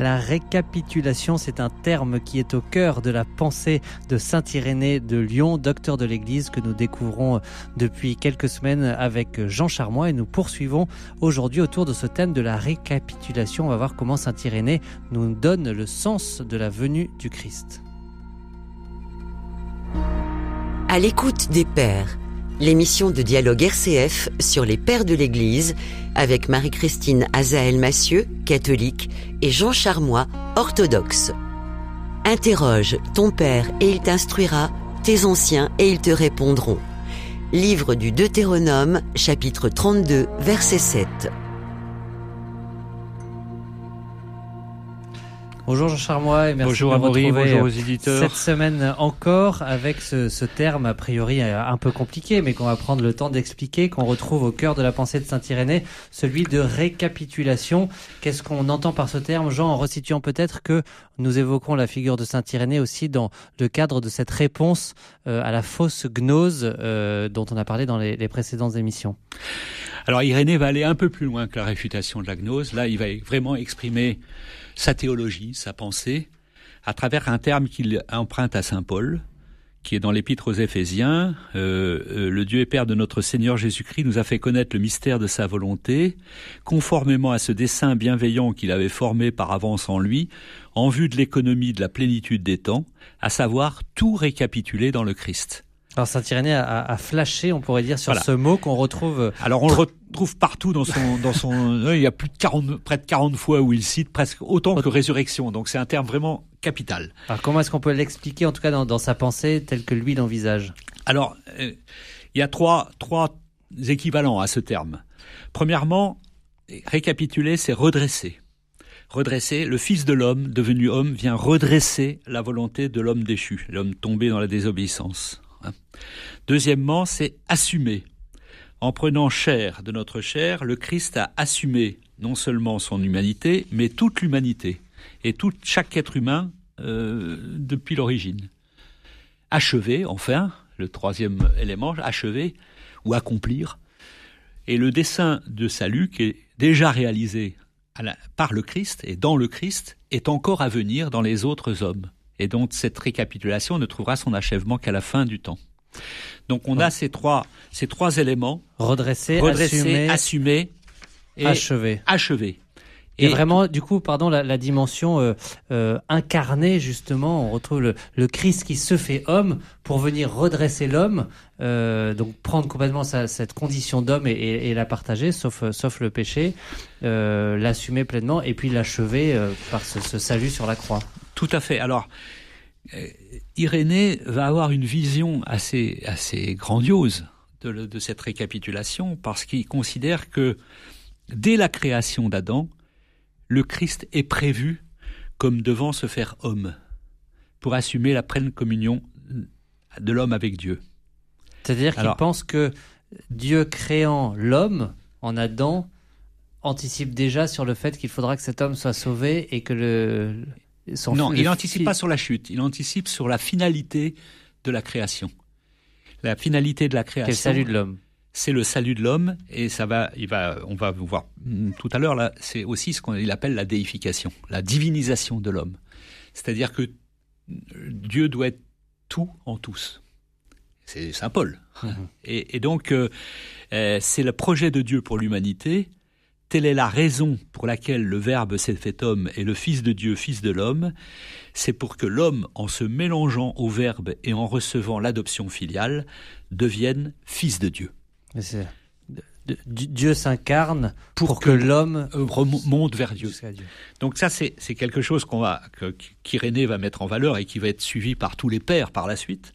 La récapitulation, c'est un terme qui est au cœur de la pensée de Saint Irénée de Lyon, docteur de l'Église que nous découvrons depuis quelques semaines avec Jean Charmois et nous poursuivons aujourd'hui autour de ce thème de la récapitulation. On va voir comment Saint Irénée nous donne le sens de la venue du Christ. À l'écoute des pères l'émission de dialogue RCF sur les pères de l'Église avec Marie-Christine Azaël Massieu, catholique, et Jean Charmois, orthodoxe. Interroge ton père et il t'instruira, tes anciens et ils te répondront. Livre du Deutéronome, chapitre 32, verset 7. Bonjour Jean Charmois et merci bonjour de retrouver bonjour aux éditeurs. cette semaine encore avec ce, ce, terme a priori euh, un peu compliqué mais qu'on va prendre le temps d'expliquer, qu'on retrouve au cœur de la pensée de Saint-Irénée, celui de récapitulation. Qu'est-ce qu'on entend par ce terme Jean, en resituant peut-être que nous évoquons la figure de Saint-Irénée aussi dans le cadre de cette réponse euh, à la fausse gnose euh, dont on a parlé dans les, les précédentes émissions? Alors Irénée va aller un peu plus loin que la réfutation de la gnose. Là, il va vraiment exprimer sa théologie, sa pensée, à travers un terme qu'il emprunte à Saint Paul, qui est dans l'épître aux Éphésiens. Euh, euh, le Dieu et Père de notre Seigneur Jésus-Christ nous a fait connaître le mystère de sa volonté, conformément à ce dessein bienveillant qu'il avait formé par avance en lui, en vue de l'économie de la plénitude des temps, à savoir tout récapituler dans le Christ. Alors Saint-Irénée a, a, flashé, on pourrait dire, sur voilà. ce mot qu'on retrouve. euh, Alors on le retrouve partout dans son, dans son. il y a plus de 40, près de 40 fois où il cite presque autant que résurrection. Donc c'est un terme vraiment capital. Alors comment est-ce qu'on peut l'expliquer, en tout cas dans, dans, sa pensée, telle que lui l'envisage? Alors euh, il y a trois, trois équivalents à ce terme. Premièrement, récapituler, c'est redresser. Redresser, le Fils de l'homme, devenu homme, vient redresser la volonté de l'homme déchu, l'homme tombé dans la désobéissance. Deuxièmement, c'est assumer. En prenant chair de notre chair, le Christ a assumé non seulement son humanité, mais toute l'humanité et tout chaque être humain euh, depuis l'origine. Achever, enfin, le troisième élément, achever ou accomplir. Et le dessein de salut qui est déjà réalisé par le Christ et dans le Christ est encore à venir dans les autres hommes. Et donc cette récapitulation ne trouvera son achèvement qu'à la fin du temps. Donc on a ces trois, ces trois éléments. Redresser, redresser assumer, assumer et achever. achever. Et, et, vraiment, du coup, pardon, la, la dimension euh, euh, incarnée, justement, on retrouve le, le, Christ qui se fait homme pour venir redresser l'homme, euh, donc prendre complètement sa, cette condition d'homme et, et, et, la partager, sauf, sauf le péché, l'assumer pleinement et puis l'achever par ce, ce salut sur la croix. Tout à fait. Alors, euh, Irénée va avoir une vision assez, assez grandiose de, de cette récapitulation parce qu'il considère que dès la création d'Adam, le Christ est prévu comme devant se faire homme pour assumer la pleine communion de l'homme avec Dieu. C'est-à-dire qu'il pense que Dieu créant l'homme en Adam anticipe déjà sur le fait qu'il faudra que cet homme soit sauvé et que le son non, il n'anticipe pas sur la chute, il anticipe sur la finalité de la création. La finalité de la création. Quel salut de l'homme. C'est le salut de l'homme et ça va, il va, on va voir tout à l'heure là. C'est aussi ce qu'on appelle la déification, la divinisation de l'homme. C'est-à-dire que Dieu doit être tout en tous. C'est Saint Paul. Mmh. Et, et, donc euh, c'est le projet de Dieu pour l'humanité Telle est la raison pour laquelle le Verbe s'est fait homme et le Fils de Dieu, Fils de l'homme. C'est pour que l'homme, en se mélangeant au Verbe et en recevant l'adoption filiale, devienne Fils de Dieu. Dieu s'incarne pour, pour, que, que l'homme remonte vers Dieu. Dieu. Donc ça, c'est quelque chose qu'on va, qu'Irénée va mettre en valeur et qui va être suivi par tous les pères par la suite.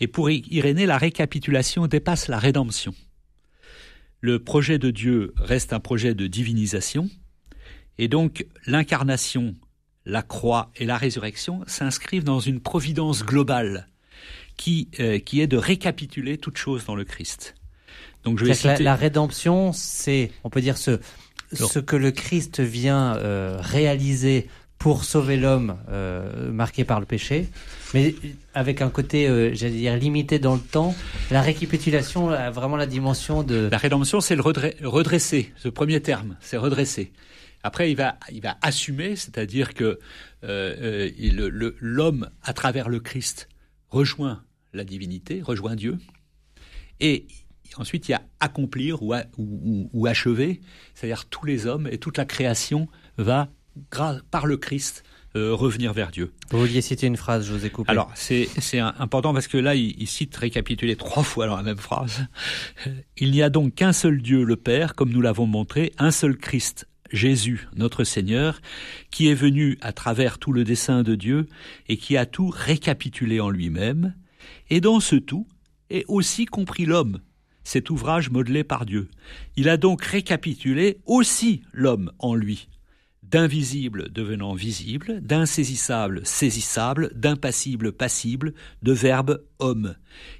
Et pour Irénée, la récapitulation dépasse la rédemption le projet de Dieu reste un projet de divinisation, et donc l'incarnation, la croix et la résurrection s'inscrivent dans une providence globale qui, euh, qui est de récapituler toute chose dans le Christ. Donc je vais citer... la, la, rédemption, c'est, on peut dire, ce, ce que le Christ vient euh, réaliser pour sauver l'homme euh, marqué par le péché, mais avec un côté, j'allais dire, limité dans le temps. La récapitulation a vraiment la dimension de... La rédemption, c'est le redresser, ce premier terme, c'est redresser. Après, il va, il va assumer, c'est-à-dire que euh, euh, l'homme, à travers le Christ, rejoint la divinité, rejoint Dieu, et ensuite il y a accomplir ou, ou, achever, c'est-à-dire tous les hommes et toute la création va, par le Christ, euh, revenir vers Dieu. Vous vouliez citer une phrase, je vous ai coupé. Alors, c'est important parce que là, il, cite, récapitulé trois fois dans la même phrase. Il n'y a donc qu'un seul Dieu, le Père, comme nous l'avons montré, un seul Christ, Jésus, notre Seigneur, qui est venu à travers tout le dessein de Dieu et qui a tout récapitulé en lui-même, et dans ce tout est aussi compris l'homme, cet ouvrage modelé par Dieu. Il a donc récapitulé aussi l'homme en lui, d'invisible devenant visible, d'insaisissable saisissable, d'impassible passible, de verbe homme.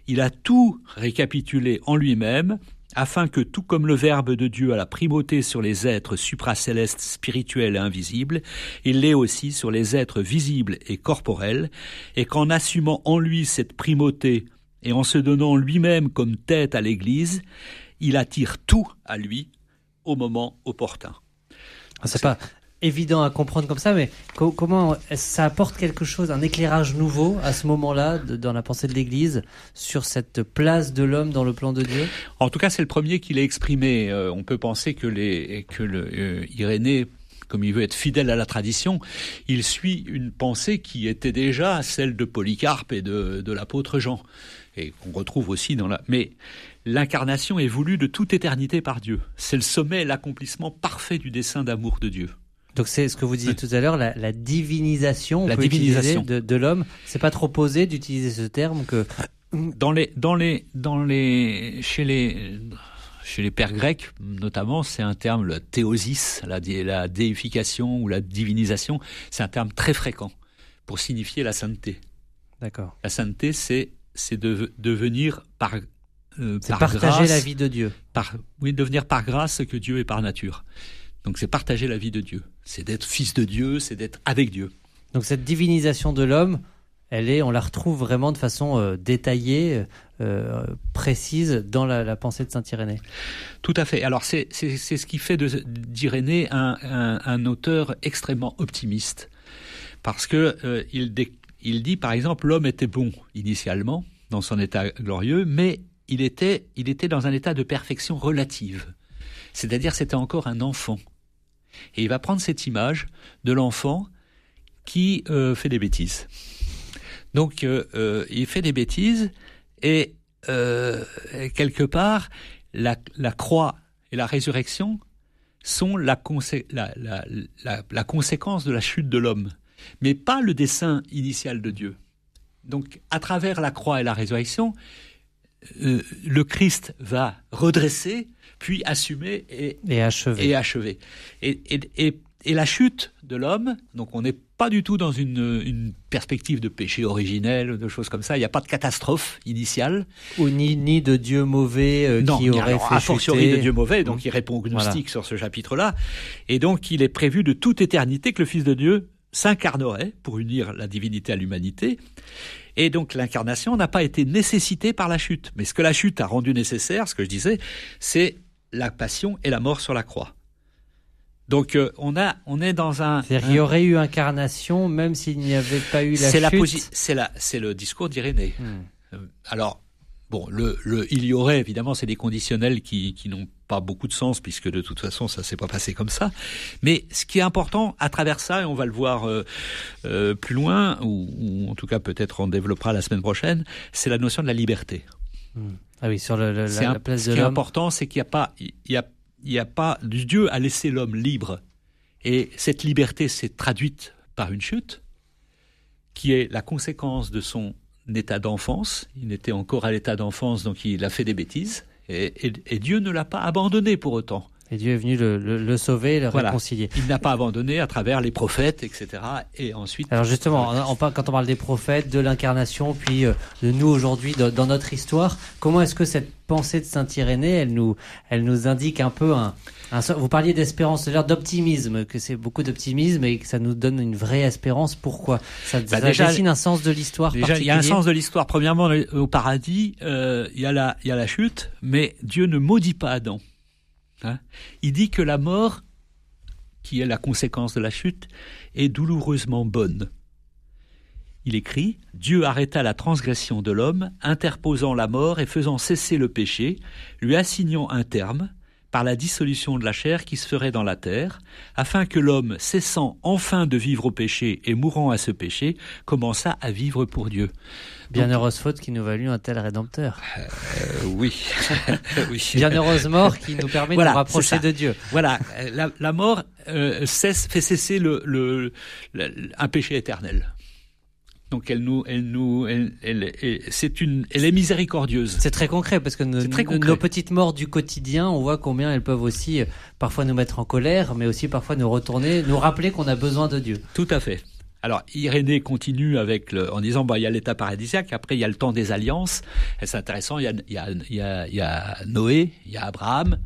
Il a tout récapitulé en lui-même, afin que tout comme le Verbe de Dieu a la primauté sur les êtres supracélestes, spirituels et invisibles, il l'est aussi sur les êtres visibles et corporels, et qu'en assumant en lui cette primauté et en se donnant lui-même comme tête à l'Église, il attire tout à lui au moment opportun. Ah, c'est pas évident à comprendre comme ça, mais comment ça apporte quelque chose, un éclairage nouveau à ce moment-là dans la pensée de l'Église sur cette place de l'homme dans le plan de Dieu? En tout cas, c'est le premier qui l'a exprimé. Euh, on peut penser que, les, euh, Irénée comme il veut être fidèle à la tradition, il suit une pensée qui était déjà celle de Polycarpe et de, de l'apôtre Jean, et qu'on retrouve aussi dans la... Mais l'incarnation est voulue de toute éternité par Dieu. C'est le sommet, l'accomplissement parfait du dessein d'amour de Dieu. Donc c'est ce que vous disiez tout à l'heure, la, divinisation, la divinisation de, de l'homme. C'est pas trop posé d'utiliser ce terme que dans les dans les dans les chez les chez les pères grecs notamment, c'est un terme le théosis, la, la déification ou la divinisation, c'est un terme très fréquent pour signifier la sainteté. D'accord. La sainteté, c'est c'est de devenir par euh, par partager la vie de Dieu. Par oui, devenir par grâce ce que Dieu est par nature. Donc c'est partager la vie de Dieu. C'est d'être fils de Dieu, c'est d'être avec Dieu. Donc cette divinisation de l'homme, elle est, on la retrouve vraiment de façon euh, détaillée, euh, précise dans la, pensée de saint Irénée. Tout à fait. Alors c'est ce qui fait d'Irénée un, un, auteur extrêmement optimiste, parce que euh, il, il dit par exemple l'homme était bon initialement dans son état glorieux, mais il était, il était dans un état de perfection relative. C'est-à-dire c'était encore un enfant. Et il va prendre cette image de l'enfant qui euh, fait des bêtises. Donc euh, euh, il fait des bêtises et quelque part la, croix et la résurrection sont la, la, conséquence de la chute de l'homme, mais pas le dessein initial de Dieu. Donc à travers la croix et la résurrection, le Christ va redresser puis assumer et, et achever. Et, achever. Et, et, et, la chute de l'homme, donc on n'est pas du tout dans une, une, perspective de péché originel, de choses comme ça. Il n'y a pas de catastrophe initiale. Ou ni, ni de Dieu mauvais euh, qui aurait alors, fait a fortiori de Dieu mauvais, donc il répond au gnostique sur ce chapitre-là. Et donc il est prévu de toute éternité que le Fils de Dieu s'incarnerait pour unir la divinité à l'humanité. Et donc l'incarnation n'a pas été nécessitée par la chute. Mais ce que la chute a rendu nécessaire, ce que je disais, c'est la passion et la mort sur la croix. Donc euh, on a, on est dans un. Il y aurait eu incarnation même s'il n'y avait pas eu la chute. C'est la, c'est le discours d'Irénée. Hmm. Euh, alors bon, le, le, il y aurait évidemment, c'est des conditionnels qui, qui n'ont pas beaucoup de sens puisque de toute façon ça s'est pas passé comme ça. Mais ce qui est important à travers ça, et on va le voir euh, plus loin, ou, en tout cas peut-être on développera la semaine prochaine, c'est la notion de la liberté. Hmm. Ah oui, sur le, la, place de Ce qui est important, c'est qu'il n'y a pas, il y a, il y a pas, Dieu a laissé l'homme libre, et cette liberté s'est traduite par une chute, qui est la conséquence de son état d'enfance. Il était encore à l'état d'enfance, donc il a fait des bêtises, et, et Dieu ne l'a pas abandonné pour autant. Et Dieu est venu le, le, le sauver, le réconcilier. Il n'a pas abandonné à travers les prophètes, etc. Et ensuite. Alors justement, on, quand on parle des prophètes, de l'incarnation, puis euh, de nous aujourd'hui, dans, notre histoire, comment est-ce que cette pensée de Saint Irénée, elle nous, elle nous indique un peu un, un vous parliez d'espérance, c'est-à-dire d'optimisme, que c'est beaucoup d'optimisme et que ça nous donne une vraie espérance. Pourquoi? Ça, bah déjà, dessine un sens de l'histoire. Déjà, il y a un sens de l'histoire. Premièrement, au paradis, euh, il y a la, il y a la chute, mais Dieu ne maudit pas Adam. Hein. il dit que la mort qui est la conséquence de la chute, est douloureusement bonne. Il écrit Dieu arrêta la transgression de l'homme, interposant la mort et faisant cesser le péché, lui assignant un terme, par la dissolution de la chair qui se ferait dans la terre, afin que l'homme, cessant enfin de vivre au péché et mourant à ce péché, commençât à vivre pour Dieu. Bienheureuse faute qui nous valut un tel rédempteur. Euh, oui. oui. Bienheureuse mort qui nous permet de nous rapprocher de Dieu. Voilà, la, la mort euh, cesse, fait cesser le, le, un péché éternel. Donc elle nous, elle nous, elle, elle, c'est une, elle est miséricordieuse. C'est très concret parce que nos, nos, petites morts du quotidien, on voit combien elles peuvent aussi euh, parfois nous mettre en colère, mais aussi parfois nous retourner, nous rappeler qu'on a besoin de Dieu. Tout à fait. Alors Irénée continue avec le, en disant bah il y a l'état paradisiaque, après il y a le temps des alliances. C'est intéressant, il y a, il y a, il y a Noé, il y a Abraham,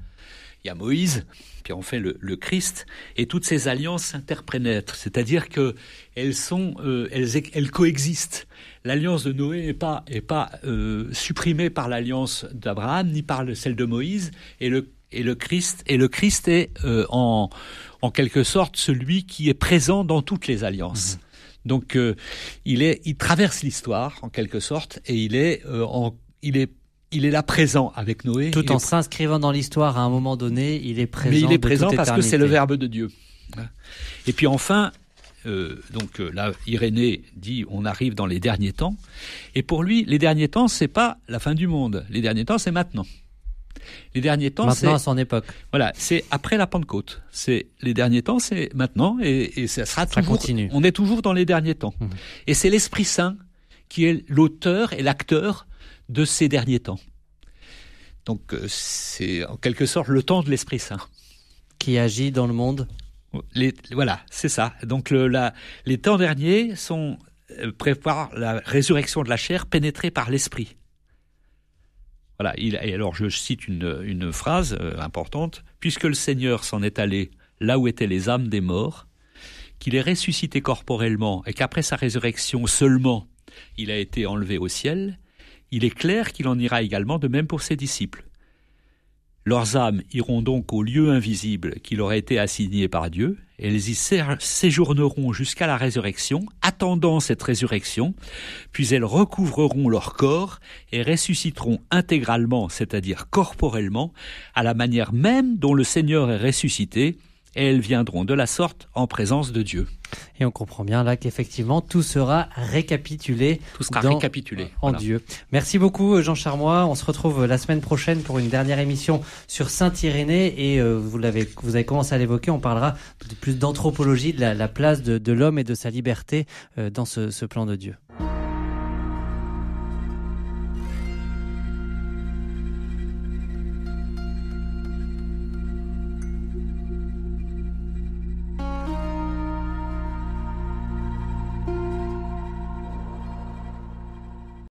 il y a Moïse, puis on fait le, le Christ, et toutes ces alliances s'interprénètrent, c'est-à-dire que elles sont, euh, elles, elles coexistent. L'alliance de Noé n'est pas, est pas euh, supprimée par l'alliance d'Abraham ni par le, celle de Moïse, et le, et le Christ, et le Christ est euh, en, en quelque sorte celui qui est présent dans toutes les alliances. Mmh. Donc euh, il est, il traverse l'histoire en quelque sorte, et il est, euh, en, il est il est là présent avec Noé. Tout en s'inscrivant dans l'histoire à un moment donné, il est présent. Mais il est présent parce que c'est le Verbe de Dieu. Et puis enfin, euh, donc euh, là, Irénée dit on arrive dans les derniers temps. Et pour lui, les derniers temps, c'est pas la fin du monde. Les derniers temps, c'est maintenant. Les derniers temps, maintenant à son époque. Voilà, c'est après la Pentecôte. C'est les derniers temps, c'est maintenant, et, et ça sera ça toujours. Continue. On est toujours dans les derniers temps. Mmh. Et c'est l'Esprit Saint qui est l'auteur et l'acteur de ces derniers temps. Donc euh, c'est en quelque sorte le temps de l'Esprit Saint. Qui agit dans le monde les, Voilà, c'est ça. Donc le, la, les temps derniers sont euh, préparent la résurrection de la chair pénétrée par l'Esprit. Voilà, il, et alors je cite une, une phrase euh, importante. Puisque le Seigneur s'en est allé là où étaient les âmes des morts, qu'il est ressuscité corporellement et qu'après sa résurrection seulement, il a été enlevé au ciel, il est clair qu'il en ira également de même pour ses disciples. Leurs âmes iront donc au lieu invisible qui leur a été assigné par Dieu, elles y séjourneront jusqu'à la résurrection, attendant cette résurrection, puis elles recouvreront leur corps et ressusciteront intégralement, c'est-à-dire corporellement, à la manière même dont le Seigneur est ressuscité, et elles viendront de la sorte en présence de Dieu. Et on comprend bien là qu'effectivement tout sera récapitulé. Tout sera dans, récapitulé en voilà. Dieu. Merci beaucoup Jean Charmois. On se retrouve la semaine prochaine pour une dernière émission sur Saint Irénée et euh, vous l'avez, vous avez commencé à l'évoquer. On parlera de plus d'anthropologie, de la, la place de, de l'homme et de sa liberté euh, dans ce, ce plan de Dieu.